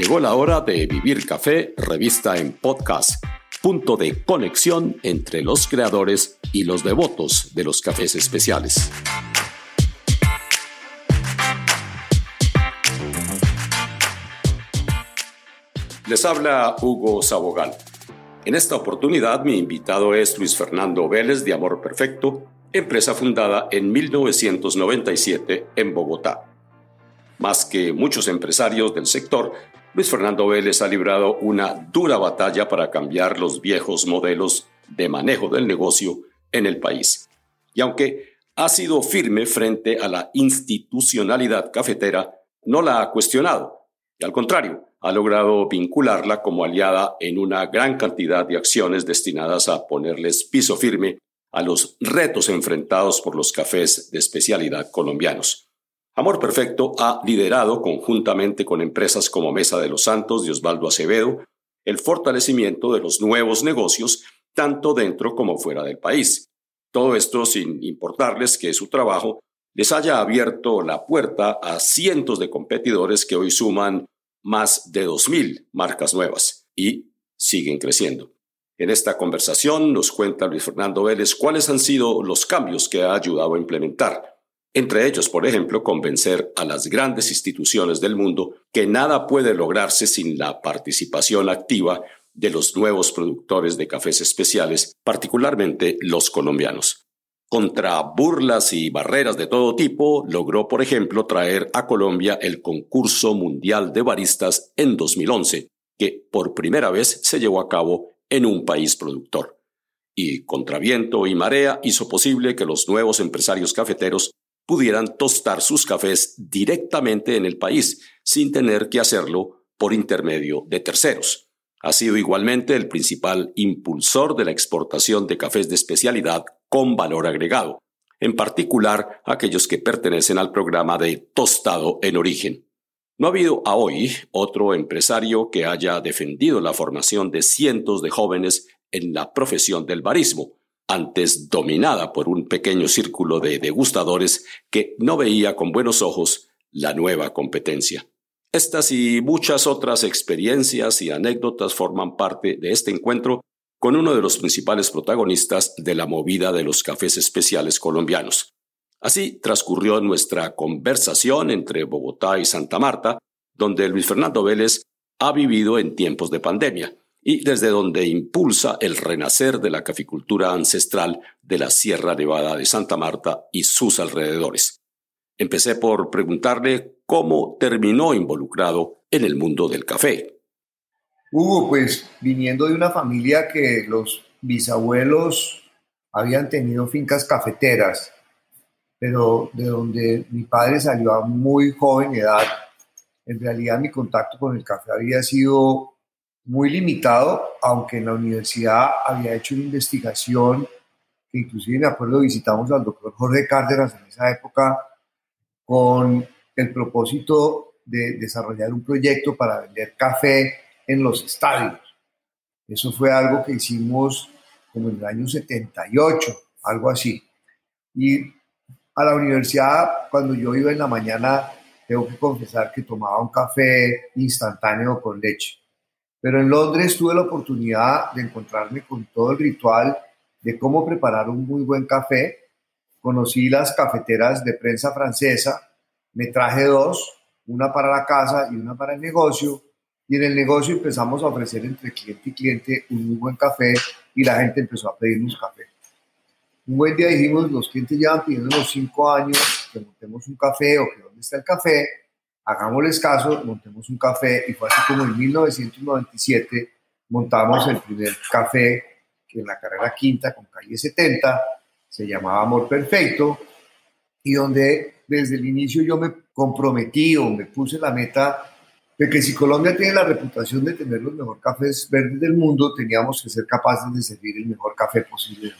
Llegó la hora de Vivir Café, revista en podcast, punto de conexión entre los creadores y los devotos de los cafés especiales. Les habla Hugo Sabogal. En esta oportunidad mi invitado es Luis Fernando Vélez de Amor Perfecto, empresa fundada en 1997 en Bogotá. Más que muchos empresarios del sector, Luis Fernando Vélez ha librado una dura batalla para cambiar los viejos modelos de manejo del negocio en el país. Y aunque ha sido firme frente a la institucionalidad cafetera, no la ha cuestionado. Y al contrario, ha logrado vincularla como aliada en una gran cantidad de acciones destinadas a ponerles piso firme a los retos enfrentados por los cafés de especialidad colombianos. Amor Perfecto ha liderado conjuntamente con empresas como Mesa de los Santos de Osvaldo Acevedo el fortalecimiento de los nuevos negocios tanto dentro como fuera del país. Todo esto sin importarles que su trabajo les haya abierto la puerta a cientos de competidores que hoy suman más de 2.000 marcas nuevas y siguen creciendo. En esta conversación nos cuenta Luis Fernando Vélez cuáles han sido los cambios que ha ayudado a implementar. Entre ellos, por ejemplo, convencer a las grandes instituciones del mundo que nada puede lograrse sin la participación activa de los nuevos productores de cafés especiales, particularmente los colombianos. Contra burlas y barreras de todo tipo, logró, por ejemplo, traer a Colombia el concurso mundial de baristas en 2011, que por primera vez se llevó a cabo en un país productor. Y contra viento y marea hizo posible que los nuevos empresarios cafeteros pudieran tostar sus cafés directamente en el país, sin tener que hacerlo por intermedio de terceros. Ha sido igualmente el principal impulsor de la exportación de cafés de especialidad con valor agregado, en particular aquellos que pertenecen al programa de tostado en origen. No ha habido a hoy otro empresario que haya defendido la formación de cientos de jóvenes en la profesión del barismo, antes dominada por un pequeño círculo de degustadores que no veía con buenos ojos la nueva competencia. Estas y muchas otras experiencias y anécdotas forman parte de este encuentro con uno de los principales protagonistas de la movida de los cafés especiales colombianos. Así transcurrió nuestra conversación entre Bogotá y Santa Marta, donde Luis Fernando Vélez ha vivido en tiempos de pandemia y desde donde impulsa el renacer de la caficultura ancestral de la Sierra Nevada de Santa Marta y sus alrededores. Empecé por preguntarle cómo terminó involucrado en el mundo del café. Hugo, pues viniendo de una familia que los bisabuelos habían tenido fincas cafeteras, pero de donde mi padre salió a muy joven edad, en realidad mi contacto con el café había sido muy limitado, aunque en la universidad había hecho una investigación que inclusive me acuerdo visitamos al doctor Jorge Cárdenas en esa época con el propósito de desarrollar un proyecto para vender café en los estadios. Eso fue algo que hicimos como en el año 78, algo así. Y a la universidad, cuando yo iba en la mañana, tengo que confesar que tomaba un café instantáneo con leche. Pero en Londres tuve la oportunidad de encontrarme con todo el ritual de cómo preparar un muy buen café conocí las cafeteras de prensa francesa, me traje dos, una para la casa y una para el negocio, y en el negocio empezamos a ofrecer entre cliente y cliente un muy buen café y la gente empezó a pedirnos café. Un buen día dijimos, los clientes llevan pidiendo los cinco años que montemos un café o que dónde está el café, hagámosles caso, montemos un café y fue así como en 1997 montamos el primer café en la carrera quinta con calle 70 se llamaba Amor Perfecto, y donde desde el inicio yo me comprometí o me puse la meta de que si Colombia tiene la reputación de tener los mejores cafés verdes del mundo, teníamos que ser capaces de servir el mejor café posible.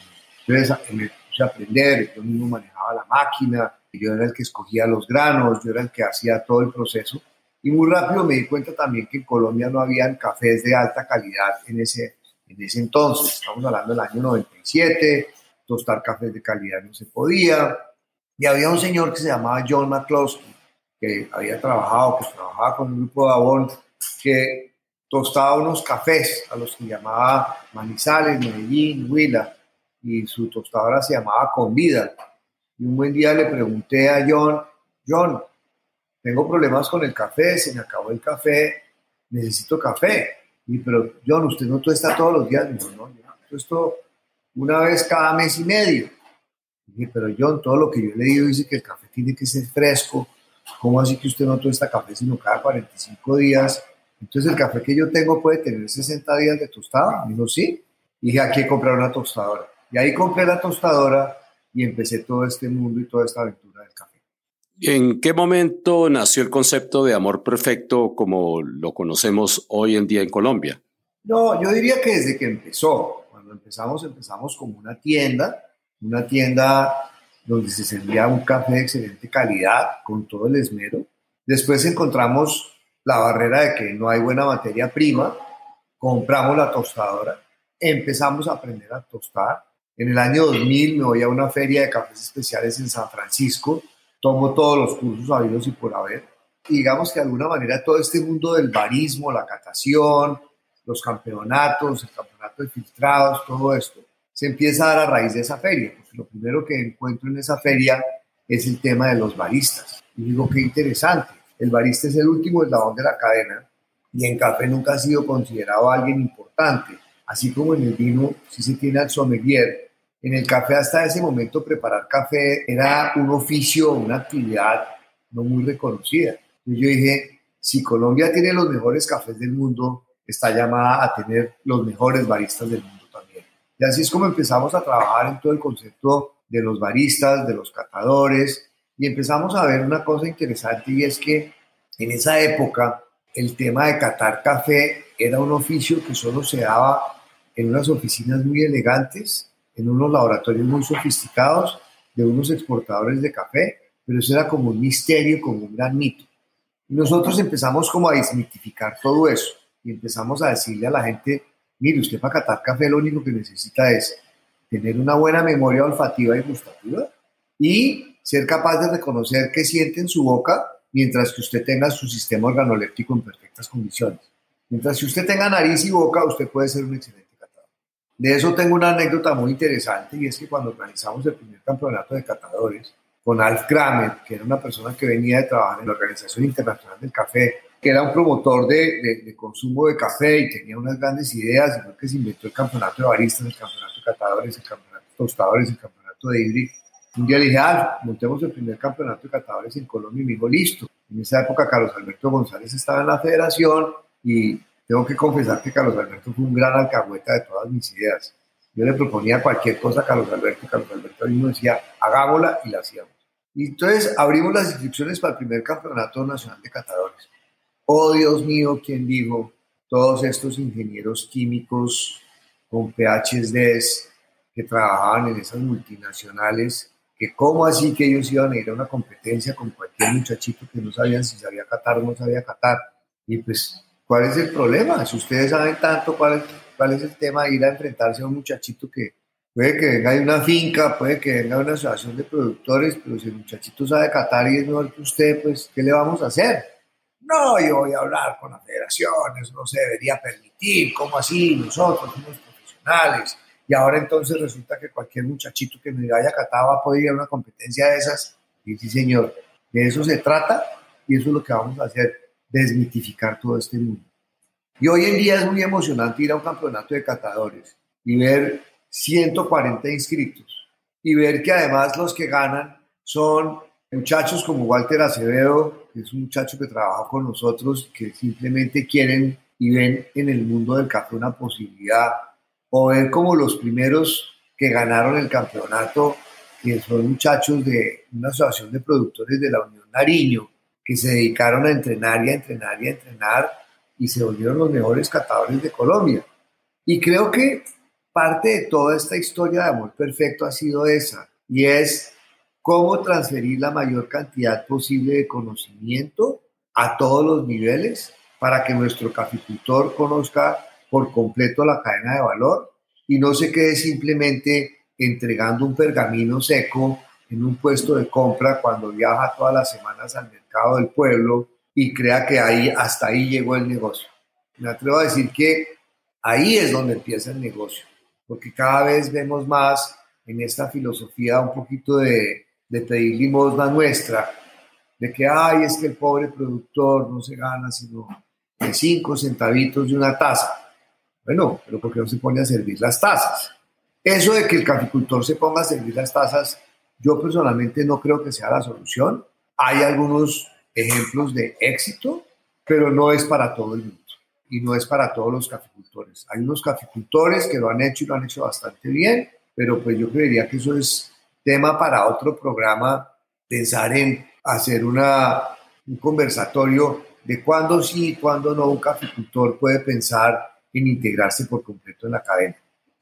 Entonces me puse a aprender, yo mismo manejaba la máquina, yo era el que escogía los granos, yo era el que hacía todo el proceso. Y muy rápido me di cuenta también que en Colombia no habían cafés de alta calidad en ese, en ese entonces. Estamos hablando del año 97, tostar cafés de calidad no se podía. Y había un señor que se llamaba John McCloskey, que había trabajado, que trabajaba con un grupo de Avon que tostaba unos cafés a los que llamaba Manizales, Medellín, Huila, y su tostadora se llamaba Convida. Y un buen día le pregunté a John, John, tengo problemas con el café, se me acabó el café, necesito café. Y pero John, usted no tuesta todos los días. No, no, yo esto una vez cada mes y medio. dije, pero John, todo lo que yo he leído dice que el café tiene que ser fresco. ¿Cómo así que usted no tuesta café sino cada 45 días? Entonces el café que yo tengo puede tener 60 días de tostada. Dijo, sí. Y dije, aquí que comprar una tostadora. Y ahí compré la tostadora y empecé todo este mundo y toda esta aventura del café. ¿En qué momento nació el concepto de amor perfecto como lo conocemos hoy en día en Colombia? No, yo diría que desde que empezó. Cuando empezamos, empezamos como una tienda, una tienda donde se servía un café de excelente calidad, con todo el esmero. Después encontramos la barrera de que no hay buena materia prima, compramos la tostadora, empezamos a aprender a tostar. En el año 2000 me voy a una feria de cafés especiales en San Francisco, tomo todos los cursos habidos y por haber. Y digamos que de alguna manera todo este mundo del barismo, la catación, los campeonatos, el campeonato de filtrados, todo esto, se empieza a dar a raíz de esa feria. Porque lo primero que encuentro en esa feria es el tema de los baristas. Y digo, qué interesante el barista es el último eslabón de la cadena y en café nunca ha sido considerado alguien importante. Así como en el vino sí se tiene al sommelier, en el café hasta ese momento preparar café era un oficio, una actividad no muy reconocida. Y yo dije, si Colombia tiene los mejores cafés del mundo, está llamada a tener los mejores baristas del mundo también. Y así es como empezamos a trabajar en todo el concepto de los baristas, de los catadores, y empezamos a ver una cosa interesante y es que en esa época el tema de catar café era un oficio que solo se daba en unas oficinas muy elegantes, en unos laboratorios muy sofisticados de unos exportadores de café, pero eso era como un misterio, como un gran mito. Y nosotros empezamos como a desmitificar todo eso y empezamos a decirle a la gente, mire, usted para catar café lo único que necesita es tener una buena memoria olfativa y gustativa y ser capaz de reconocer qué siente en su boca mientras que usted tenga su sistema organoléptico en perfectas condiciones. Mientras que usted tenga nariz y boca, usted puede ser un excelente. De eso tengo una anécdota muy interesante y es que cuando organizamos el primer campeonato de catadores con Alf Kramer, que era una persona que venía de trabajar en la Organización Internacional del Café, que era un promotor de, de, consumo de café y tenía unas grandes ideas, y fue que se inventó el campeonato de baristas, el campeonato de catadores, el campeonato de tostadores, el campeonato de híbrido un día le dije, ah, montemos el primer campeonato de catadores en Colombia y me dijo, listo. En esa época Carlos Alberto González estaba en la federación y tengo que confesar que Carlos Alberto fue un gran alcahueta de todas mis ideas. Yo le proponía cualquier cosa a Carlos Alberto y Carlos Alberto mismo decía, hagámosla y la hacíamos. Y entonces abrimos las inscripciones para el primer campeonato nacional de catadores. Oh Dios mío, ¿quién dijo? Todos estos ingenieros químicos con PhDs que trabajaban en esas multinacionales que cómo así que ellos iban a ir a una competencia con cualquier muchachito que no sabían si sabía catar o no sabía catar. Y pues, ¿cuál es el problema? Si ustedes saben tanto cuál es, el tema de ir a enfrentarse a un muchachito que puede que venga de una finca, puede que venga de una asociación de productores, pero si el muchachito sabe catar y es mejor que usted, pues, ¿qué le vamos a hacer? No, yo voy a hablar con la federación, eso no se debería permitir, ¿cómo así? Nosotros somos profesionales y ahora entonces resulta que cualquier muchachito que me haya catado va a poder ir a una competencia de esas. Y sí, señor, de eso se trata y eso es lo que vamos a hacer, desmitificar todo este mundo. Y hoy en día es muy emocionante ir a un campeonato de catadores y ver 140 inscritos y ver que además los que ganan son muchachos como Walter Acevedo, que es un muchacho que trabaja con nosotros, que simplemente quieren y ven en el mundo del café una posibilidad o ver como los primeros que ganaron el campeonato, que son muchachos de una asociación de productores de la Unión Nariño, que se dedicaron a entrenar y a entrenar y a entrenar y se volvieron los mejores catadores de Colombia. Y creo que parte de toda esta historia de amor perfecto ha sido esa, y es cómo transferir la mayor cantidad posible de conocimiento a todos los niveles para que nuestro caficultor conozca por completo la cadena de valor y no se quede simplemente entregando un pergamino seco en un puesto de compra cuando viaja todas las semanas al mercado del pueblo y crea que ahí, hasta ahí llegó el negocio. Me atrevo a decir que ahí es donde empieza el negocio, porque cada vez vemos más en esta filosofía un poquito de, de pedir limosna nuestra, de que, ay, es que el pobre productor no se gana sino de cinco centavitos de una taza. Bueno, pero ¿por qué no se pone a servir las tazas? Eso de que el caficultor se ponga a servir las tazas, yo personalmente no creo que sea la solución. Hay algunos ejemplos de éxito, pero no es para todo el mundo y no es para todos los caficultores. Hay unos caficultores que lo han hecho y lo han hecho bastante bien, pero pues yo creería que eso es tema para otro programa, pensar en hacer una, un conversatorio de cuándo sí y cuándo no un caficultor puede pensar en integrarse por completo en la cadena.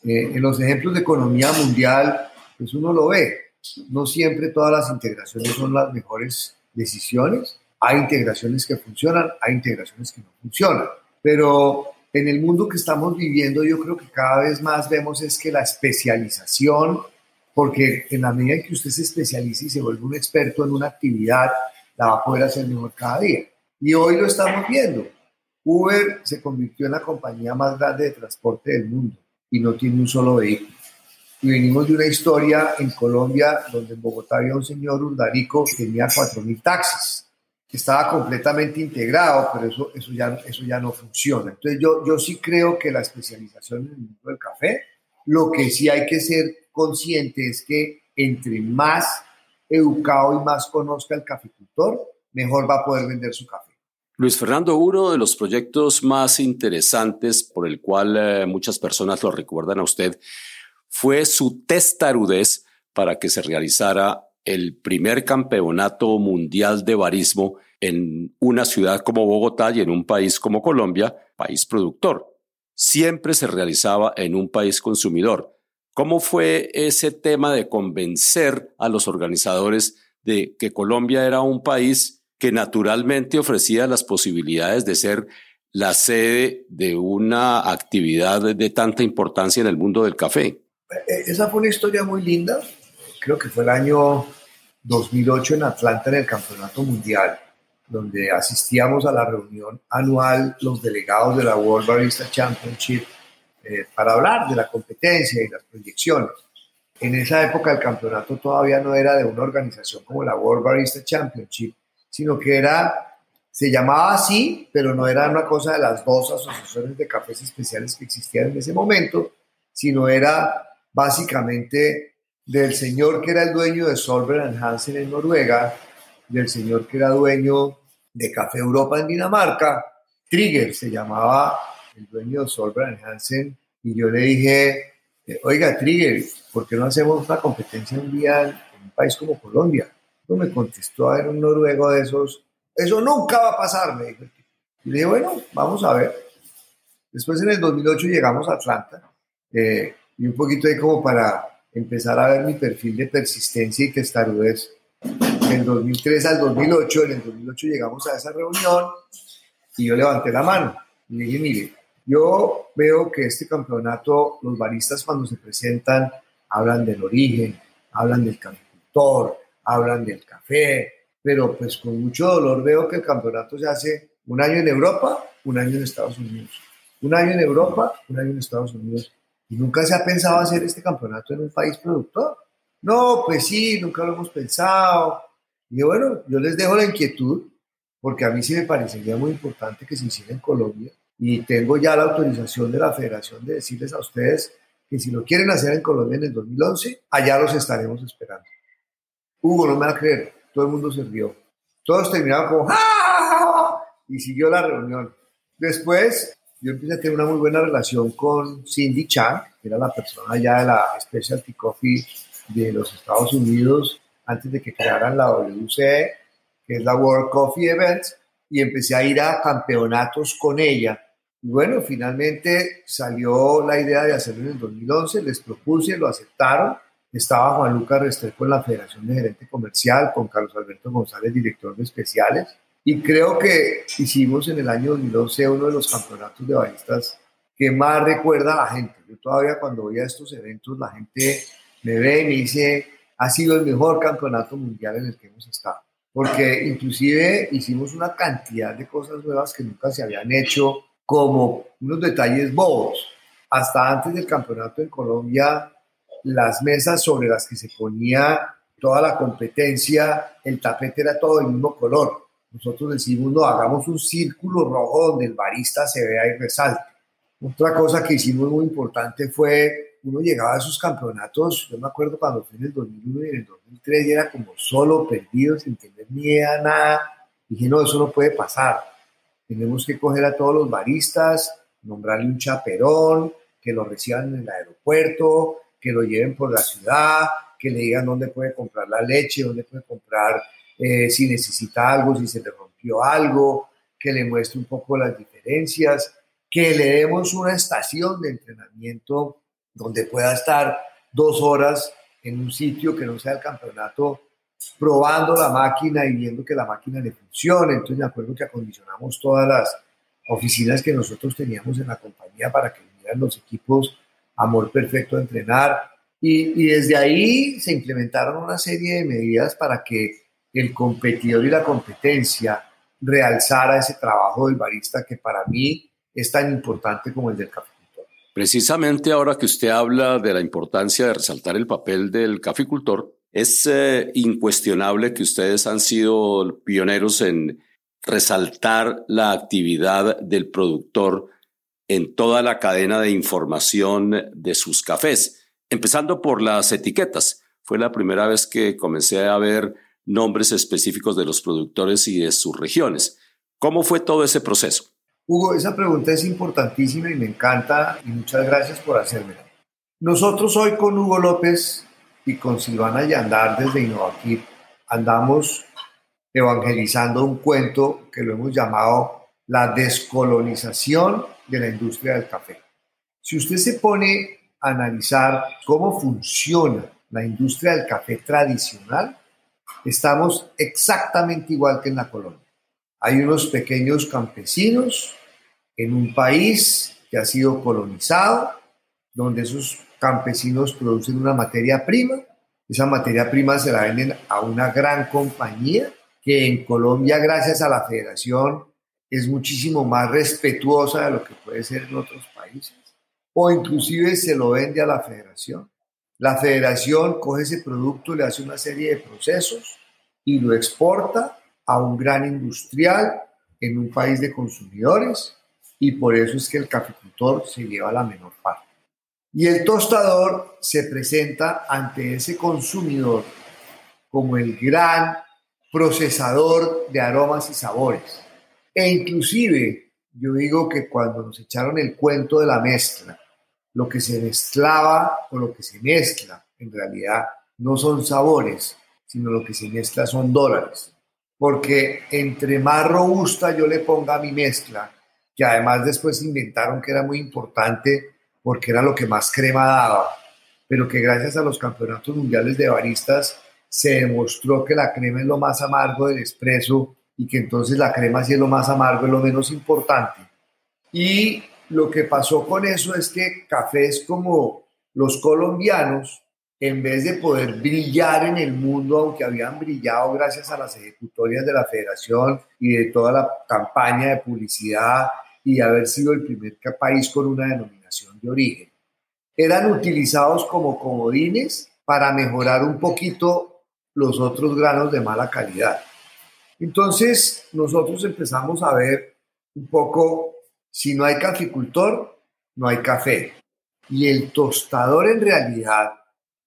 Eh, en los ejemplos de economía mundial, pues uno lo ve. No siempre todas las integraciones son las mejores decisiones. Hay integraciones que funcionan, hay integraciones que no funcionan. Pero en el mundo que estamos viviendo, yo creo que cada vez más vemos es que la especialización, porque en la medida que usted se especializa y se vuelve un experto en una actividad, la va a poder hacer mejor cada día. Y hoy lo estamos viendo. Uber se convirtió en la compañía más grande de transporte del mundo y no tiene un solo vehículo. Y venimos de una historia en Colombia donde en Bogotá había un señor Urdarico que tenía 4.000 taxis. Estaba completamente integrado, pero eso, eso, ya, eso ya no funciona. Entonces yo, yo sí creo que la especialización en el mundo del café, lo que sí hay que ser consciente es que entre más educado y más conozca el caficultor, mejor va a poder vender su café. Luis Fernando, uno de los proyectos más interesantes por el cual eh, muchas personas lo recuerdan a usted fue su testarudez para que se realizara el primer campeonato mundial de barismo en una ciudad como Bogotá y en un país como Colombia, país productor. Siempre se realizaba en un país consumidor. ¿Cómo fue ese tema de convencer a los organizadores de que Colombia era un país que naturalmente ofrecía las posibilidades de ser la sede de una actividad de tanta importancia en el mundo del café. Eh, esa fue una historia muy linda. Creo que fue el año 2008 en Atlanta en el Campeonato Mundial, donde asistíamos a la reunión anual los delegados de la World Barista Championship eh, para hablar de la competencia y las proyecciones. En esa época el campeonato todavía no era de una organización como la World Barista Championship, sino que era, se llamaba así, pero no era una cosa de las dos asociaciones de cafés especiales que existían en ese momento, sino era básicamente del señor que era el dueño de Solberg Hansen en Noruega, del señor que era dueño de Café Europa en Dinamarca, Trigger se llamaba el dueño de Solberg Hansen, y yo le dije, eh, oiga, Trigger, ¿por qué no hacemos una competencia un día en un país como Colombia? me contestó a ver un noruego de esos, eso nunca va a pasar, me dijo. Y le dije, bueno, vamos a ver. Después en el 2008 llegamos a Atlanta eh, y un poquito ahí como para empezar a ver mi perfil de persistencia y testarudez. En 2003 al 2008, en el 2008 llegamos a esa reunión y yo levanté la mano y dije, mire, yo veo que este campeonato, los baristas cuando se presentan hablan del origen, hablan del caficultor, hablan del café, pero pues con mucho dolor veo que el campeonato se hace un año en Europa, un año en Estados Unidos. Un año en Europa, un año en Estados Unidos. Y nunca se ha pensado hacer este campeonato en un país productor. No, pues sí, nunca lo hemos pensado. Y bueno, yo les dejo la inquietud, porque a mí sí me parecería muy importante que se hiciera en Colombia. Y tengo ya la autorización de la federación de decirles a ustedes que si lo quieren hacer en Colombia en el 2011, allá los estaremos esperando. Hugo, no me va a creer, todo el mundo se rió. Todos terminaban como ¡Ah! y siguió la reunión. Después yo empecé a tener una muy buena relación con Cindy Chang, que era la persona ya de la Specialty Coffee de los Estados Unidos antes de que crearan la WCE, que es la World Coffee Events, y empecé a ir a campeonatos con ella. Y bueno, finalmente salió la idea de hacerlo en el 2011, les propuse, lo aceptaron, estaba Juan Lucas Restrepo en la Federación de Gerente Comercial, con Carlos Alberto González, director de especiales. Y creo que hicimos en el año 2012 uno de los campeonatos de baristas que más recuerda a la gente. Yo todavía cuando voy a estos eventos, la gente me ve y me dice, ha sido el mejor campeonato mundial en el que hemos estado. porque inclusive hicimos una cantidad de cosas nuevas que nunca se habían hecho, como unos detalles bobos. Hasta antes del campeonato en Colombia, las mesas sobre las que se ponía toda la competencia, el tapete era todo del mismo color. Nosotros decimos, no, hagamos un círculo rojo donde el barista se vea y resalte. Otra cosa que hicimos muy importante fue, uno llegaba a esos campeonatos, yo me acuerdo cuando fue en el 2001 y en el 2003, y era como solo, perdido, sin tener ni idea, nada. Dije, no, eso no puede pasar. Tenemos que coger a todos los baristas, nombrarle un chaperón, que lo reciban en el aeropuerto, que lo lleven por la ciudad, que le digan dónde puede comprar la leche, dónde puede comprar eh, si necesita algo, si se le rompió algo, que le muestre un poco las diferencias, que le demos una estación de entrenamiento donde pueda estar dos horas en un sitio que no sea el campeonato probando la máquina y viendo que la máquina le funcione. Entonces me acuerdo que acondicionamos todas las oficinas que nosotros teníamos en la compañía para que vinieran los equipos Amor Perfecto a entrenar. Y, y desde ahí se implementaron una serie de medidas para que el competidor y la competencia realzara ese trabajo del barista que para mí es tan importante como el del caficultor. Precisamente ahora que usted habla de la importancia de resaltar el papel del caficultor, es eh, incuestionable que ustedes han sido pioneros en resaltar la actividad del productor en toda la cadena de información de sus cafés, empezando por las etiquetas. Fue la primera vez que comencé a ver nombres específicos de los productores y de sus regiones. ¿Cómo fue todo ese proceso? Hugo, esa pregunta es importantísima y me encanta y muchas gracias por hacérmela. Nosotros hoy con Hugo López y con Silvana Yandar desde Innovaquip andamos evangelizando un cuento que lo hemos llamado la descolonización de la industria del café. Si usted se pone a analizar cómo funciona la industria del café tradicional, estamos exactamente igual que en la colonia. Hay unos pequeños campesinos en un país que ha sido colonizado, donde esos campesinos producen una materia prima. Esa materia prima se la venden a una gran compañía que en Colombia, gracias a la federación, es muchísimo más respetuosa de lo que puede ser en otros países. O inclusive se lo vende a la federación. La federación coge ese producto, le hace una serie de procesos y lo exporta a un gran industrial en un país de consumidores y por eso es que el caficultor se lleva la menor parte. Y el tostador se presenta ante ese consumidor como el gran procesador de aromas y sabores. E inclusive yo digo que cuando nos echaron el cuento de la mezcla, lo que se mezclaba o lo que se mezcla en realidad no son sabores, sino lo que se mezcla son dólares. Porque entre más robusta yo le ponga a mi mezcla, que además después inventaron que era muy importante porque era lo que más crema daba, pero que gracias a los campeonatos mundiales de baristas se demostró que la crema es lo más amargo del espresso y que entonces la crema si es lo más amargo es lo menos importante. Y lo que pasó con eso es que cafés como los colombianos, en vez de poder brillar en el mundo, aunque habían brillado gracias a las ejecutorias de la federación y de toda la campaña de publicidad y haber sido el primer país con una denominación de origen, eran utilizados como comodines para mejorar un poquito los otros granos de mala calidad. Entonces nosotros empezamos a ver un poco si no hay caficultor, no hay café. Y el tostador en realidad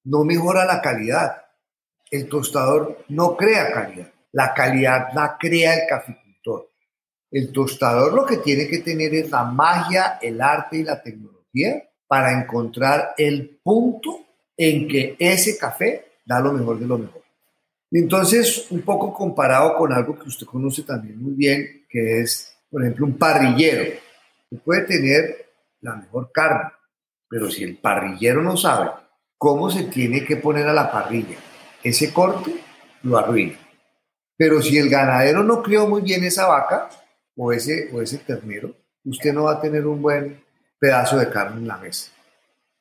no mejora la calidad. El tostador no crea calidad. La calidad la crea el caficultor. El tostador lo que tiene que tener es la magia, el arte y la tecnología para encontrar el punto en que ese café da lo mejor de lo mejor. Entonces, un poco comparado con algo que usted conoce también muy bien, que es, por ejemplo, un parrillero puede tener la mejor carne, pero si el parrillero no sabe cómo se tiene que poner a la parrilla ese corte, lo arruina. Pero si el ganadero no crió muy bien esa vaca o ese, o ese ternero, usted no va a tener un buen pedazo de carne en la mesa.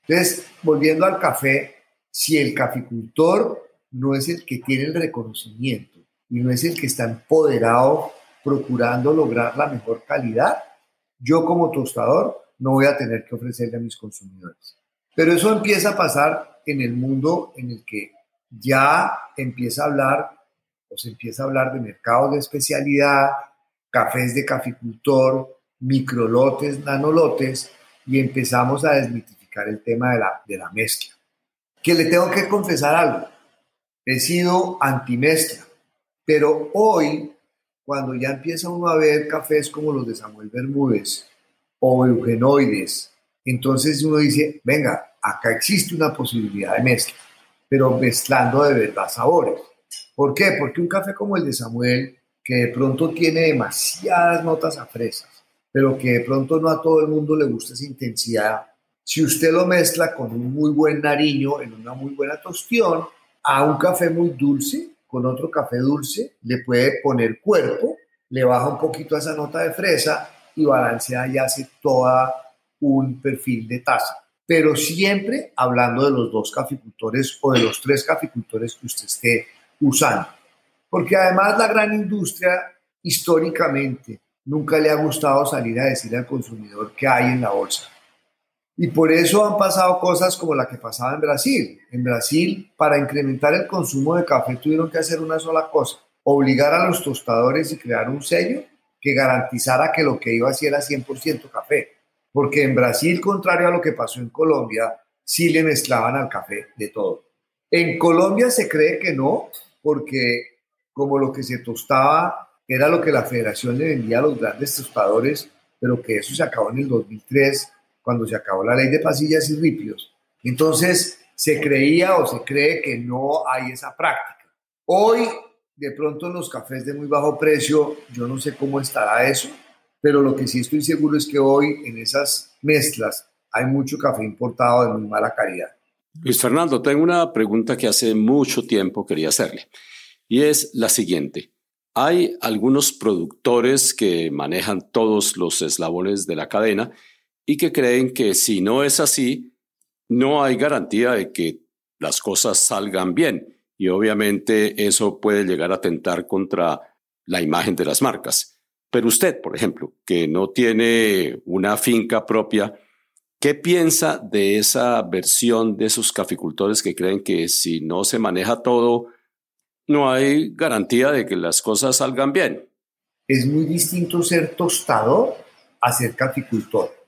Entonces, volviendo al café, si el caficultor no es el que tiene el reconocimiento y no es el que está empoderado procurando lograr la mejor calidad, yo como tostador no voy a tener que ofrecerle a mis consumidores. Pero eso empieza a pasar en el mundo en el que ya empieza a hablar o se empieza a hablar de mercados de especialidad, cafés de caficultor, microlotes, nanolotes, y empezamos a desmitificar el tema de la, de la mezcla. Que le tengo que confesar algo, he sido antimezcla, pero hoy, cuando ya empieza uno a ver cafés como los de Samuel Bermúdez o eugenoides, entonces uno dice, venga, acá existe una posibilidad de mezcla, pero mezclando de verdad sabores. ¿Por qué? Porque un café como el de Samuel, que de pronto tiene demasiadas notas a fresas, pero que de pronto no a todo el mundo le gusta esa intensidad, si usted lo mezcla con un muy buen nariño, en una muy buena tostión, a un café muy dulce, con otro café dulce, le puede poner cuerpo, le baja un poquito a esa nota de fresa y balancea y hace toda un perfil de taza. Pero siempre hablando de los dos caficultores o de los tres caficultores que usted esté usando. Porque además la gran industria históricamente nunca le ha gustado salir a decir al consumidor qué hay en la bolsa. Y por eso han pasado cosas como la que pasaba en Brasil. En Brasil, para incrementar el consumo de café, tuvieron que hacer una sola cosa, obligar a los tostadores y crear un sello que garantizara que lo que iba así era 100% café. Porque en Brasil, contrario a lo que pasó en Colombia, sí le mezclaban al café de todo. En Colombia se cree que no, porque como lo que se tostaba era lo que la federación le vendía a los grandes tostadores, pero que eso se acabó en el 2003 cuando se acabó la ley de pasillas y ripios. Entonces se creía o se cree que no hay esa práctica. Hoy, de pronto en los cafés de muy bajo precio, yo no sé cómo estará eso, pero lo que sí estoy seguro es que hoy en esas mezclas hay mucho café importado de muy mala calidad. Luis Fernando, tengo una pregunta que hace mucho tiempo quería hacerle y es la siguiente. Hay algunos productores que manejan todos los eslabones de la cadena y que creen que si no es así, no hay garantía de que las cosas salgan bien. Y obviamente eso puede llegar a atentar contra la imagen de las marcas. Pero usted, por ejemplo, que no tiene una finca propia, ¿qué piensa de esa versión de esos caficultores que creen que si no se maneja todo, no hay garantía de que las cosas salgan bien? Es muy distinto ser tostador a ser caficultor.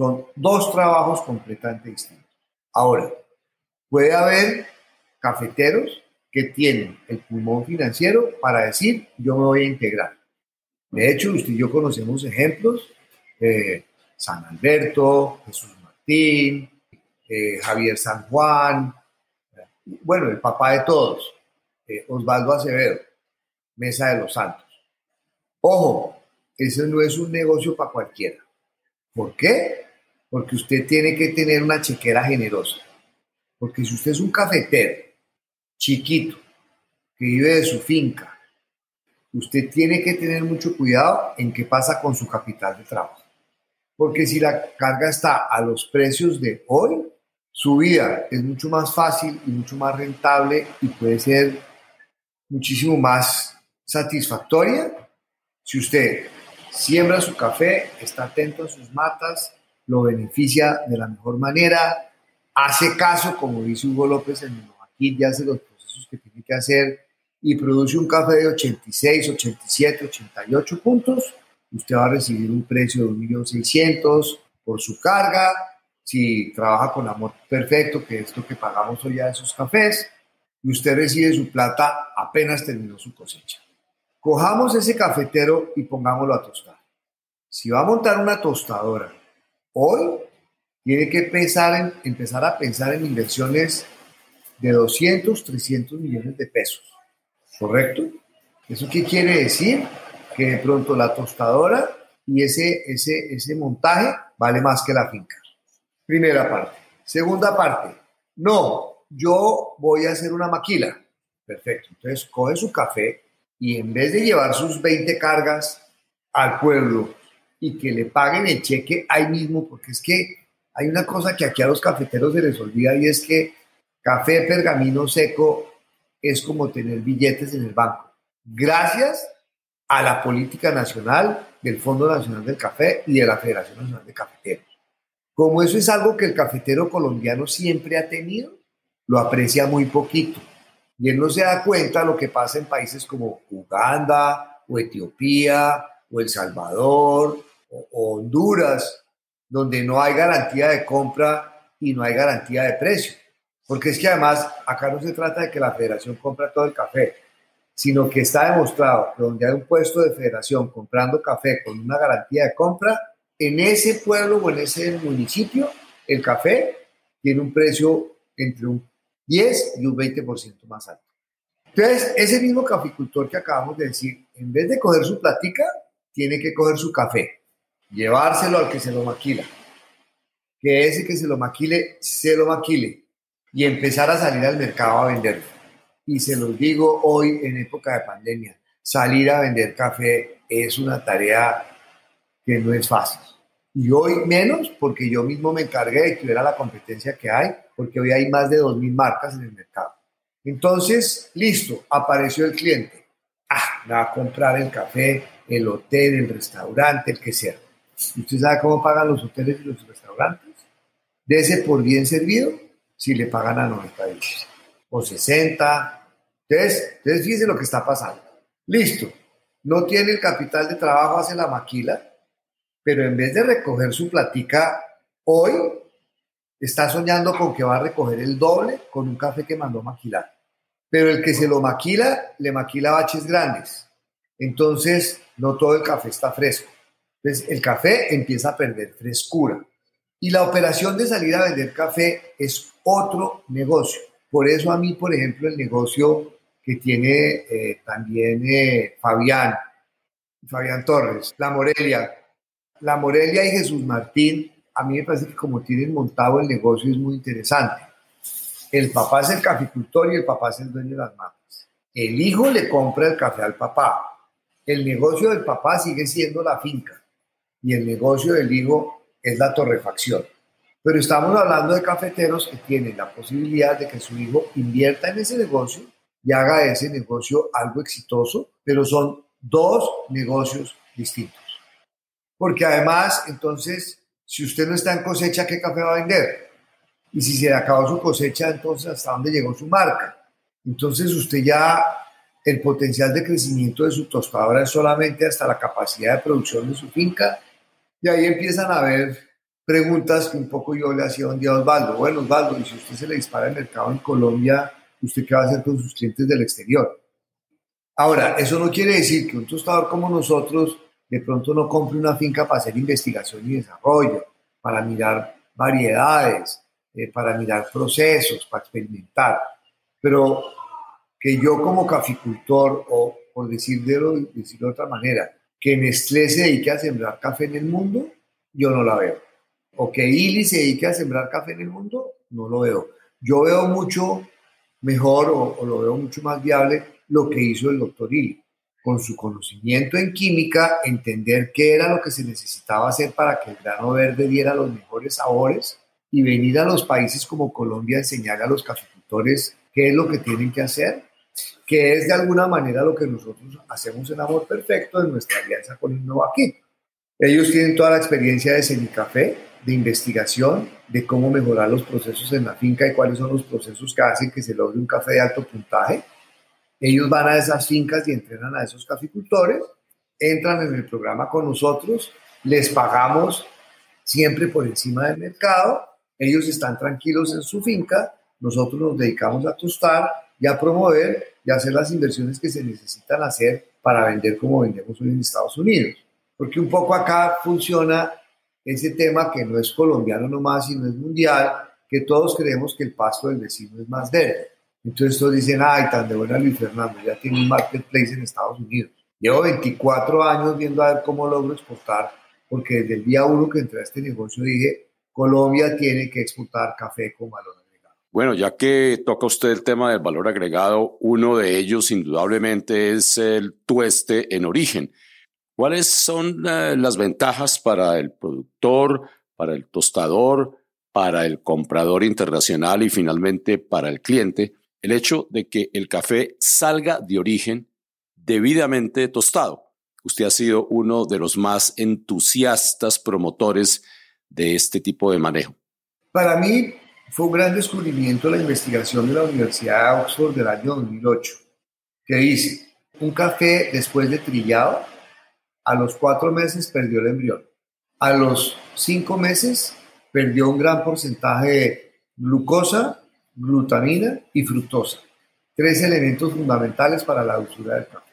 Son dos trabajos completamente distintos. Ahora, puede haber cafeteros que tienen el pulmón financiero para decir, yo me voy a integrar. De hecho, usted y yo conocemos ejemplos, eh, San Alberto, Jesús Martín, eh, Javier San Juan, bueno, el papá de todos, eh, Osvaldo Acevedo, Mesa de los Santos. Ojo, ese no es un negocio para cualquiera. ¿Por qué? Porque usted tiene que tener una chequera generosa. Porque si usted es un cafetero chiquito que vive de su finca, usted tiene que tener mucho cuidado en qué pasa con su capital de trabajo. Porque si la carga está a los precios de hoy, su vida es mucho más fácil y mucho más rentable y puede ser muchísimo más satisfactoria si usted siembra su café, está atento a sus matas, lo beneficia de la mejor manera, hace caso, como dice Hugo López en aquí, ya hace los procesos que tiene que hacer y produce un café de 86, 87, 88 puntos, usted va a recibir un precio de 1.600.000 por su carga. Si trabaja con amor perfecto, que es lo que pagamos hoy a esos cafés, y usted recibe su plata apenas terminó su cosecha. Cojamos ese cafetero y pongámoslo a tostar. Si va a montar una tostadora Hoy tiene que empezar a pensar en inversiones de 200, 300 millones de pesos. ¿Correcto? ¿Eso qué quiere decir? Que de pronto la tostadora y ese, ese, ese montaje vale más que la finca. Primera parte. Segunda parte. No, yo voy a hacer una maquila. Perfecto. Entonces coge su café y en vez de llevar sus 20 cargas al pueblo y que le paguen el cheque ahí mismo, porque es que hay una cosa que aquí a los cafeteros se les olvida y es que café pergamino seco es como tener billetes en el banco. gracias a la política nacional del Fondo Nacional del Café y de la Federación Nacional de Cafeteros. Como eso es algo que el cafetero colombiano siempre ha tenido, lo aprecia muy poquito. Y él no se da cuenta de lo que pasa en países como Uganda o Etiopía o El Salvador o, Honduras, donde no hay garantía de compra y no hay garantía de precio. Porque es que además acá no se trata de que la federación compra todo el café, sino que está demostrado que donde hay un puesto de federación comprando café con una garantía de compra, en ese pueblo o en ese municipio, el café tiene un precio entre un 10 y un 20% más alto. Entonces, ese mismo caficultor que acabamos de decir, en vez de coger su platica, tiene que coger su café, llevárselo al que se lo maquila, que ese que se lo maquile, se lo maquile y empezar a salir al mercado a venderlo. Y se los digo hoy en época de pandemia, salir a vender café es una tarea que no es fácil. Y hoy menos porque yo mismo me encargué de que la competencia que hay, porque hoy hay más de 2.000 marcas en el mercado. Entonces, listo, apareció el cliente. Ah, va a comprar el café, el hotel, el restaurante, el que sea. ¿Usted sabe cómo pagan los hoteles y los restaurantes? De ese por bien servido, si le pagan a 90 euros o 60. Entonces, entonces fíjese lo que está pasando. Listo, no tiene el capital de trabajo, hace la maquila, pero en vez de recoger su platica hoy, está soñando con que va a recoger el doble con un café que mandó maquilar. Pero el que se lo maquila, le maquila baches grandes. Entonces, no todo el café está fresco. Entonces, el café empieza a perder frescura. Y la operación de salir a vender café es otro negocio. Por eso a mí, por ejemplo, el negocio que tiene eh, también eh, Fabián, Fabián Torres, La Morelia, La Morelia y Jesús Martín, a mí me parece que como tienen montado el negocio es muy interesante. El papá es el caficultor y el papá es el dueño de las matas. El hijo le compra el café al papá. El negocio del papá sigue siendo la finca y el negocio del hijo es la torrefacción. Pero estamos hablando de cafeteros que tienen la posibilidad de que su hijo invierta en ese negocio y haga ese negocio algo exitoso, pero son dos negocios distintos. Porque además, entonces, si usted no está en cosecha, ¿qué café va a vender? Y si se le acabó su cosecha, entonces, ¿hasta dónde llegó su marca? Entonces, usted ya, el potencial de crecimiento de su tostadora es solamente hasta la capacidad de producción de su finca. Y ahí empiezan a haber preguntas que un poco yo le hacía un día a Osvaldo. Bueno, Osvaldo, y si usted se le dispara el mercado en Colombia, ¿usted qué va a hacer con sus clientes del exterior? Ahora, eso no quiere decir que un tostador como nosotros de pronto no compre una finca para hacer investigación y desarrollo, para mirar variedades, eh, para mirar procesos, para experimentar. Pero que yo como caficultor, o por decirlo, decirlo de otra manera, que Nestlé se dedique a sembrar café en el mundo, yo no la veo o que Ili se dedique a sembrar café en el mundo, no lo veo. Yo veo mucho mejor o, lo veo mucho más viable lo que hizo el doctor Ili. Con su conocimiento en química, entender qué era lo que se necesitaba hacer para que el grano verde diera los mejores sabores y venir a los países como Colombia a enseñar a los caficultores qué es lo que tienen que hacer, que es de alguna manera lo que nosotros hacemos en Amor Perfecto en nuestra alianza con Innovaquip. Ellos tienen toda la experiencia de semicafé, de investigación de cómo mejorar los procesos en la finca y cuáles son los procesos que hacen que se logre un café de alto puntaje. Ellos van a esas fincas y entrenan a esos caficultores, entran en el programa con nosotros, les pagamos siempre por encima del mercado, ellos están tranquilos en su finca, nosotros nos dedicamos a tostar y a promover y hacer las inversiones que se necesitan hacer para vender como vendemos hoy en Estados Unidos. Porque un poco acá funciona ese tema que no es colombiano nomás, sino es mundial, que todos creemos que el pasto del vecino es más verde. Entonces todos dicen, ay, tan de buena Luis Fernando, ya tiene un marketplace en Estados Unidos. Llevo 24 años viendo a ver cómo logro exportar, porque desde el día uno que entré a este negocio dije, Colombia tiene que exportar café con valor. Bueno, ya que toca usted el tema del valor agregado, uno de ellos indudablemente es el tueste en origen. ¿Cuáles son eh, las ventajas para el productor, para el tostador, para el comprador internacional y finalmente para el cliente? El hecho de que el café salga de origen debidamente tostado. Usted ha sido uno de los más entusiastas promotores de este tipo de manejo. Para mí fue un gran descubrimiento la investigación de la Universidad de Oxford del año 2008, que dice, un café después de trillado, a los cuatro meses perdió el embrión. A los cinco meses perdió un gran porcentaje de glucosa, glutamina y fructosa, tres elementos fundamentales para la dulzura del café.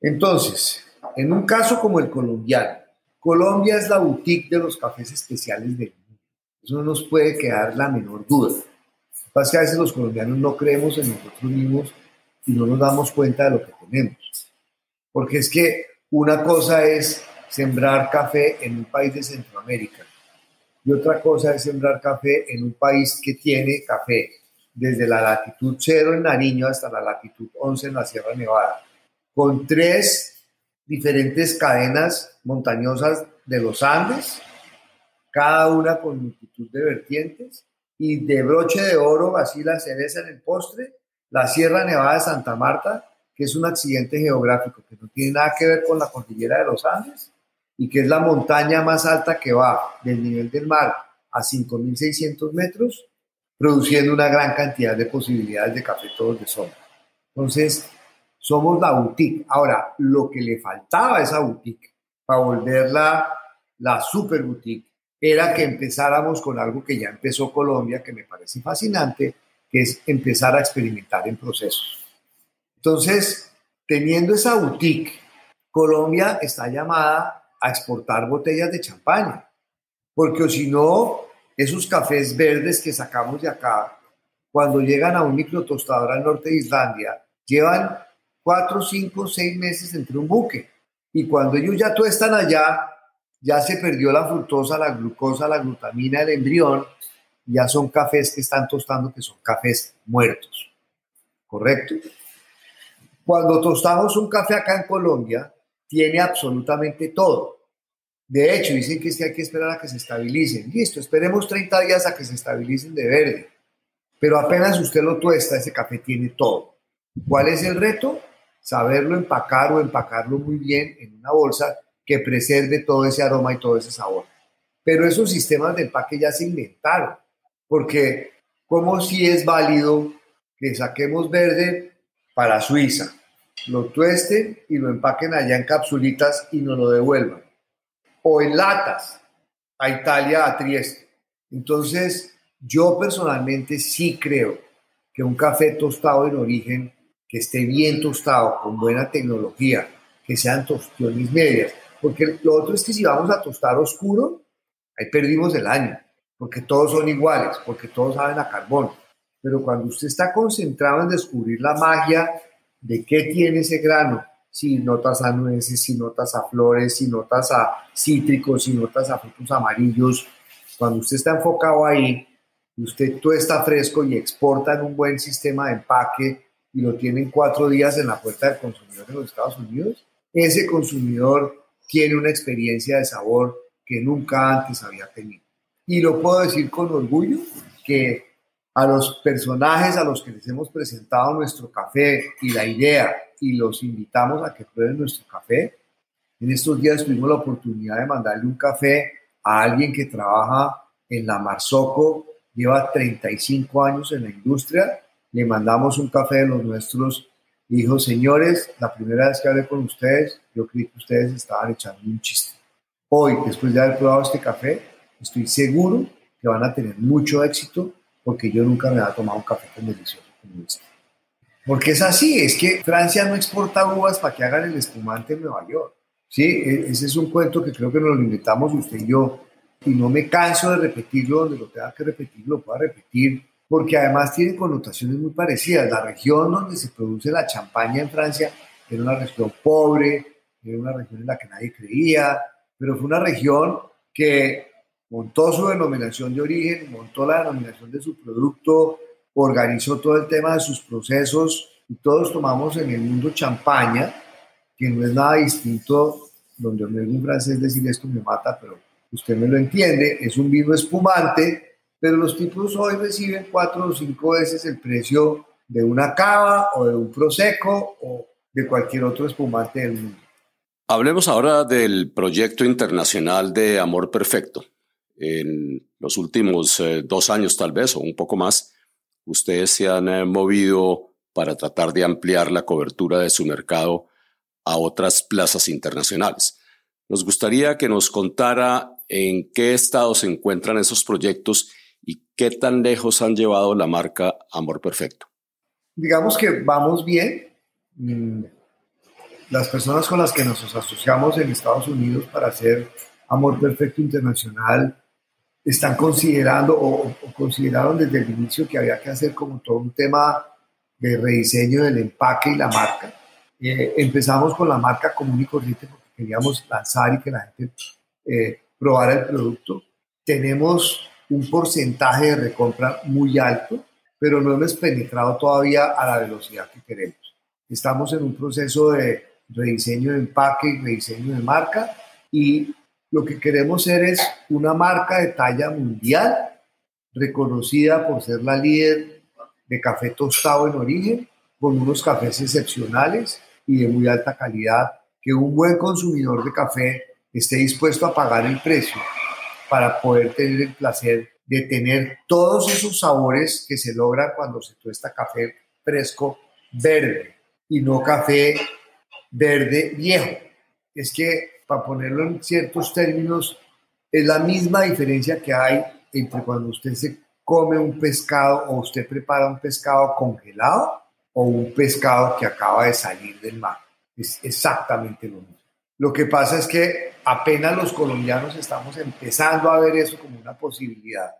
Entonces, en un caso como el colombiano, Colombia es la boutique de los cafés especiales del. Eso no nos puede quedar la menor duda. Lo pasa es que a veces los colombianos no creemos en nosotros mismos y no nos damos cuenta de lo que tenemos. Porque es que una cosa es sembrar café en un país de Centroamérica y otra cosa es sembrar café en un país que tiene café desde la latitud 0 en Nariño hasta la latitud 11 en la Sierra Nevada, con tres diferentes cadenas montañosas de los Andes, cada una con multitud de vertientes, y de broche de oro, así la cereza en el postre, la Sierra Nevada de Santa Marta, que es un accidente geográfico que no tiene nada que ver con la cordillera de los Andes y que es la montaña más alta que va del nivel del mar a 5.600 metros, produciendo una gran cantidad de posibilidades de café todos de sombra. Entonces, somos la boutique. Ahora, lo que le faltaba a esa boutique para volverla la super boutique era que empezáramos con algo que ya empezó Colombia, que me parece fascinante, que es empezar a experimentar en procesos. Entonces, teniendo esa boutique, Colombia está llamada a exportar botellas de champaña, porque si no, esos cafés verdes que sacamos de acá, cuando llegan a un microtostador al norte de Islandia, llevan cuatro, cinco, seis meses entre un buque. Y cuando ellos ya todo están allá, ya se perdió la fructosa, la glucosa, la glutamina, el embrión, ya son cafés que están tostando, que son cafés muertos. ¿Correcto? Cuando tostamos un café acá en Colombia, tiene absolutamente todo. De hecho, dicen que es que hay que esperar a que se estabilicen. Listo, esperemos 30 días a que se estabilicen de verde. Pero apenas usted lo tuesta, ese café tiene todo. ¿Cuál es el reto? Saberlo empacar o empacarlo muy bien en una bolsa que preserve todo ese aroma y todo ese sabor. Pero esos sistemas de empaque ya se inventaron, porque ¿cómo si es válido que saquemos verde para Suiza, lo tuesten y lo empaquen allá en capsulitas y nos lo devuelvan. O en latas a Italia, a Trieste. Entonces, yo personalmente sí creo que un café tostado en origen, que esté bien tostado, con buena tecnología, que sean tostiones medias, porque lo otro es que si vamos a tostar oscuro, ahí perdimos el año, porque todos son iguales, porque todos saben a carbón. Pero cuando usted está concentrado en descubrir la magia de qué tiene ese grano, si notas a nueces, si notas a flores, si notas a cítricos, si notas a frutos amarillos. Cuando usted está enfocado ahí, usted todo está fresco y exporta en un buen sistema de empaque y lo tiene en cuatro días en la puerta del consumidor de los Estados Unidos, ese consumidor tiene una experiencia de sabor que nunca antes había tenido. Y lo puedo decir con orgullo que a los personajes a los que les hemos presentado nuestro café y la idea y los invitamos a que prueben nuestro café. En estos días tuvimos la oportunidad de mandarle un café a alguien que trabaja en la Marsoco, lleva 35 años en la industria. Le mandamos un café de los nuestros. Dijo, señores, la primera vez que hablé con ustedes, yo creí que ustedes estaban echando un chiste. Hoy, después de haber probado este café, estoy seguro que van a tener mucho éxito porque yo nunca me había tomado un café tan delicioso como este. Porque es así, es que Francia no exporta uvas para que hagan el espumante en Nueva York. Sí, e, ese es un cuento que creo que nos lo inventamos usted y yo, y no me canso de repetirlo, donde lo tenga que repetir, lo pueda repetir, porque además tiene connotaciones muy parecidas. La región donde se produce la champaña en Francia era una región pobre, era una región en la que nadie creía, pero fue una región que montó su denominación de origen, montó la denominación de su producto, organizó todo el tema de sus procesos y todos tomamos en el mundo champaña, que no es nada distinto, donde me un francés decir esto me mata, pero usted me lo entiende, es un vino espumante, pero los tipos hoy reciben cuatro o cinco veces el precio de una cava o de un prosecco o, de cualquier otro espumante del mundo. Hablemos ahora del proyecto internacional de Amor Perfecto. En los últimos eh, dos años tal vez o un poco más, ustedes se han eh, movido para tratar de ampliar la cobertura de su mercado a otras plazas internacionales. Nos gustaría que nos contara en qué estado se encuentran esos proyectos y qué tan lejos han llevado la marca Amor Perfecto. Digamos que vamos bien. Mm, las personas con las que nos asociamos en Estados Unidos para hacer Amor Perfecto Internacional están considerando o, consideraron desde el inicio que había que hacer como todo un tema de rediseño del empaque y la marca. Eh, empezamos con la marca común y corriente porque queríamos lanzar y que la gente eh, probara el producto. Tenemos un porcentaje de recompra muy alto, pero no hemos penetrado todavía a la velocidad que queremos. Estamos en un proceso de rediseño de empaque rediseño de marca y lo que queremos ser es una marca de talla mundial, reconocida por ser la líder de café tostado en origen, con unos cafés excepcionales y de muy alta calidad, que un buen consumidor de café esté dispuesto a pagar el precio para poder tener el placer de tener todos esos sabores que se logran cuando se tuesta café fresco verde y no café verde viejo. Es que para ponerlo en ciertos términos, es la misma diferencia que hay entre cuando usted se come un pescado o usted prepara un pescado congelado o un pescado que acaba de salir del mar. Es exactamente lo mismo. Lo que pasa es que apenas los colombianos estamos empezando a ver eso como una posibilidad.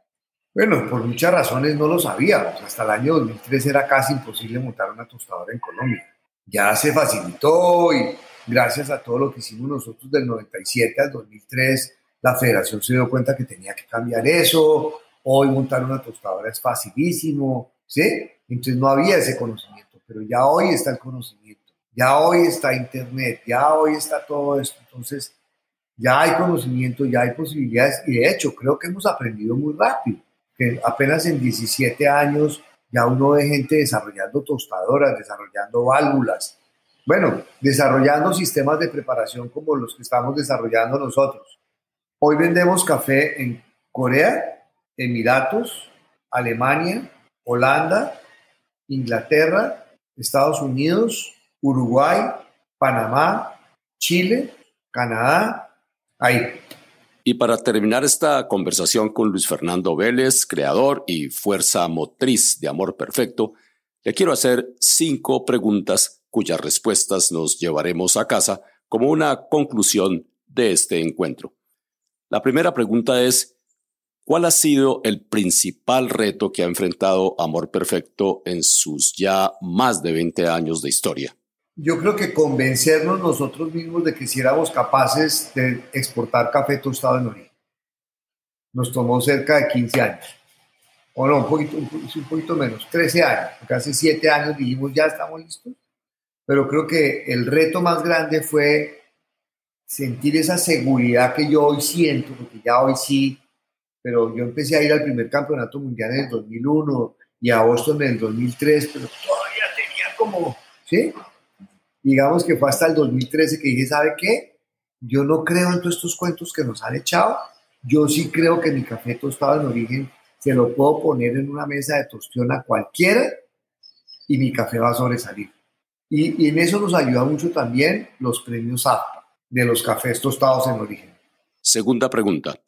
Bueno, por muchas razones no lo sabíamos. Hasta el año 2003 era casi imposible montar una tostadora en Colombia. Ya se facilitó y gracias a todo lo que hicimos nosotros del 97 al 2003, la federación se dio cuenta que tenía que cambiar eso. Hoy montar una tostadora es facilísimo, ¿sí? Entonces no había ese conocimiento, pero ya hoy está el conocimiento, ya hoy está Internet, ya hoy está todo esto. Entonces ya hay conocimiento, ya hay posibilidades y de hecho creo que hemos aprendido muy rápido, que apenas en 17 años ya uno ve gente desarrollando tostadoras, desarrollando válvulas, bueno, desarrollando sistemas de preparación como los que estamos desarrollando nosotros. Hoy vendemos café en Corea, Emiratos, Alemania, Holanda, Inglaterra, Estados Unidos, Uruguay, Panamá, Chile, Canadá, ahí. Y para terminar esta conversación con Luis Fernando Vélez, creador y fuerza motriz de Amor Perfecto, le quiero hacer cinco preguntas cuyas respuestas nos llevaremos a casa como una conclusión de este encuentro. La primera pregunta es, ¿cuál ha sido el principal reto que ha enfrentado Amor Perfecto en sus ya más de 20 años de historia? Yo creo que convencernos nosotros mismos de que si éramos capaces de exportar café tostado en origen. Nos tomó cerca de 15 años. O no, un poquito, un poquito menos, 13 años. Casi 7 años dijimos, ya estamos listos pero creo que el reto más grande fue sentir esa seguridad que yo hoy siento, porque ya hoy sí, pero yo empecé a ir al primer campeonato mundial en el 2001 y a Boston en el 2003, pero todavía tenía como, ¿sí? Digamos que fue hasta el 2013 que dije, ¿sabe qué? Yo no creo en todos estos cuentos que nos han echado. Yo sí creo que mi café tostado en origen se lo puedo poner en una mesa de tostión a cualquiera y mi café va a sobresalir. Y, en eso nos ayuda mucho también los premios APA de los cafés tostados en origen. Segunda pregunta.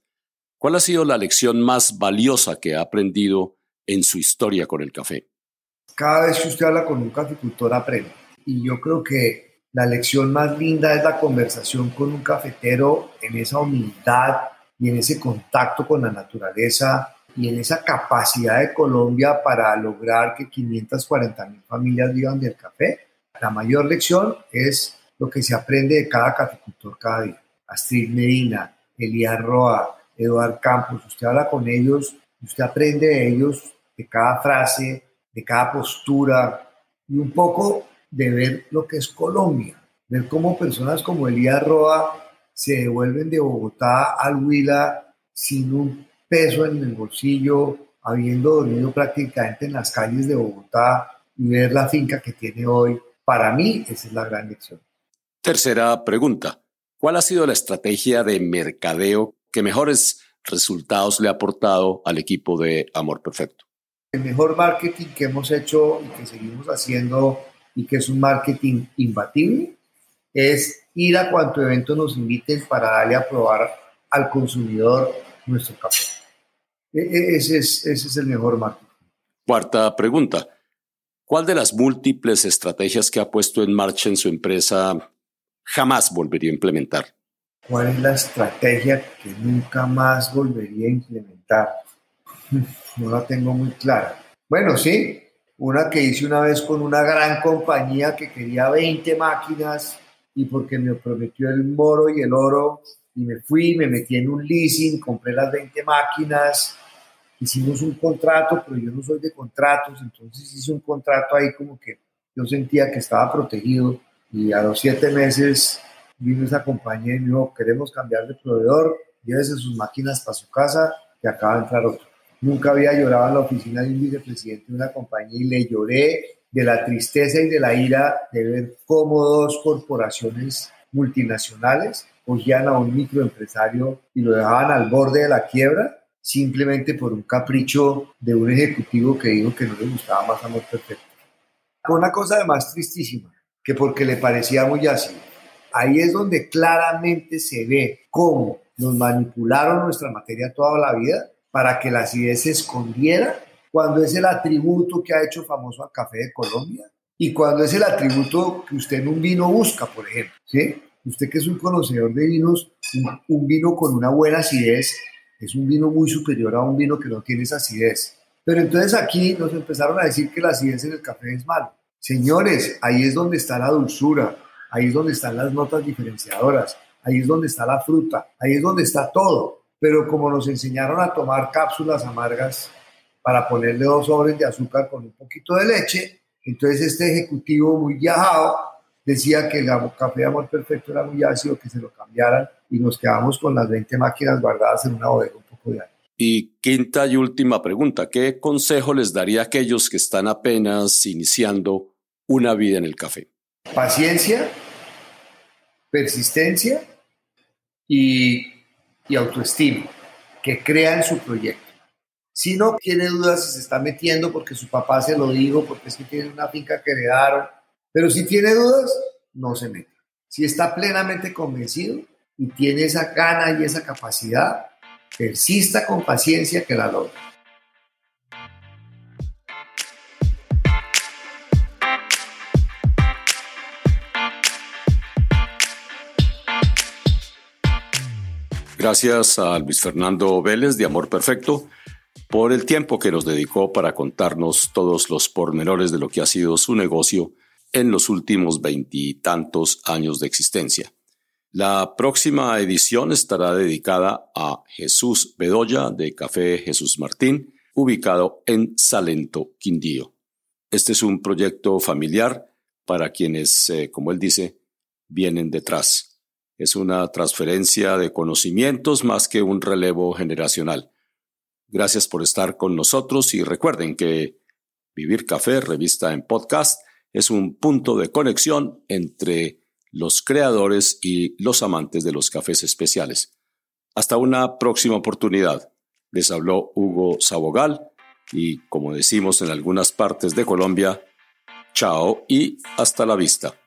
¿Cuál ha sido la lección más valiosa que ha aprendido en su historia con el café? Cada vez que usted habla con un caficultor aprende. Y yo creo que la lección más linda es la conversación con un cafetero en esa humildad y en ese contacto con la naturaleza y en esa capacidad de Colombia para lograr que 540 mil familias vivan del café la mayor lección es lo que se aprende de cada caficultor cada día. Astrid Medina, Elías Roa, Eduard Campos, usted habla con ellos, usted aprende de ellos, de cada frase, de cada postura y un poco de ver lo que es Colombia, ver cómo personas como Elías Roa se devuelven de Bogotá al Huila sin un peso en el bolsillo, habiendo dormido prácticamente en las calles de Bogotá y ver la finca que tiene hoy Para mí, esa es la gran lección. Tercera pregunta. ¿Cuál ha sido la estrategia de mercadeo que mejores resultados le ha aportado al equipo de Amor Perfecto? El mejor marketing que hemos hecho y que seguimos haciendo y que es un marketing imbatible es ir a cuanto evento nos inviten para darle a probar al consumidor nuestro café. E, e, ese es, ese es el mejor marketing. Cuarta pregunta. ¿Cuál de las múltiples estrategias que ha puesto en marcha en su empresa jamás volvería a implementar? ¿Cuál es la estrategia que nunca más volvería a implementar? No la tengo muy clara. Bueno, sí, una que hice una vez con una gran compañía que quería 20 máquinas y porque me prometió el moro y el oro y me fui, me metí en un leasing, compré las 20 máquinas, hicimos un contrato, pero yo no soy de contratos, entonces hice un contrato ahí como que yo sentía que estaba protegido y a los siete meses vino esa compañía y me dijo, queremos cambiar de proveedor, llévese sus máquinas para su casa, que acaba de entrar otro. Nunca había llorado en la oficina de un vicepresidente de una compañía y le lloré de la tristeza y de la ira de ver cómo dos corporaciones multinacionales cogían a un microempresario y lo dejaban al borde de la quiebra simplemente por un capricho de un ejecutivo que dijo que no le gustaba más amor perfecto. Una cosa además tristísima, que porque le parecía muy así. Ahí es donde claramente se ve cómo nos manipularon nuestra materia toda la vida para que la acidez se escondiera cuando es el atributo que ha hecho famoso al café de Colombia y cuando es el atributo que usted en un vino busca, por ejemplo. ¿sí? Usted que es un conocedor de vinos, un, vino con una buena acidez es un vino muy superior a un vino que no tiene esa acidez. Pero entonces aquí nos empezaron a decir que la acidez en el café es malo. Señores, ahí es donde está la dulzura, ahí es donde están las notas diferenciadoras, ahí es donde está la fruta, ahí es donde está todo. Pero como nos enseñaron a tomar cápsulas amargas para ponerle dos sobres de azúcar con un poquito de leche, entonces este ejecutivo muy viajado decía que el café de amor perfecto era muy ácido, que se lo cambiaran y nos quedamos con las 20 máquinas guardadas en una bodega un poco de aire. Y quinta y última pregunta, ¿qué consejo les daría a aquellos que están apenas iniciando una vida en el café? Paciencia, persistencia y, y autoestima, que crean su proyecto. Si no tiene dudas si se está metiendo porque su papá se lo dijo, porque es que tiene una finca que heredaron, pero si tiene dudas, no se mete. Si está plenamente convencido y tiene esa gana y esa capacidad, persista con paciencia que la logra. Gracias a Luis Fernando Vélez de Amor Perfecto por el tiempo que nos dedicó para contarnos todos los pormenores de lo que ha sido su negocio en los últimos veintitantos años de existencia. La próxima edición estará dedicada a Jesús Bedoya de Café Jesús Martín, ubicado en Salento, Quindío. Este es un proyecto familiar para quienes, eh, como él dice, vienen detrás. Es una transferencia de conocimientos más que un relevo generacional. Gracias por estar con nosotros y recuerden que Vivir Café, revista en podcast, es un punto de conexión entre los creadores y los amantes de los cafés especiales. Hasta una próxima oportunidad. Les habló Hugo Sabogal y, como decimos en algunas partes de Colombia, chao y hasta la vista.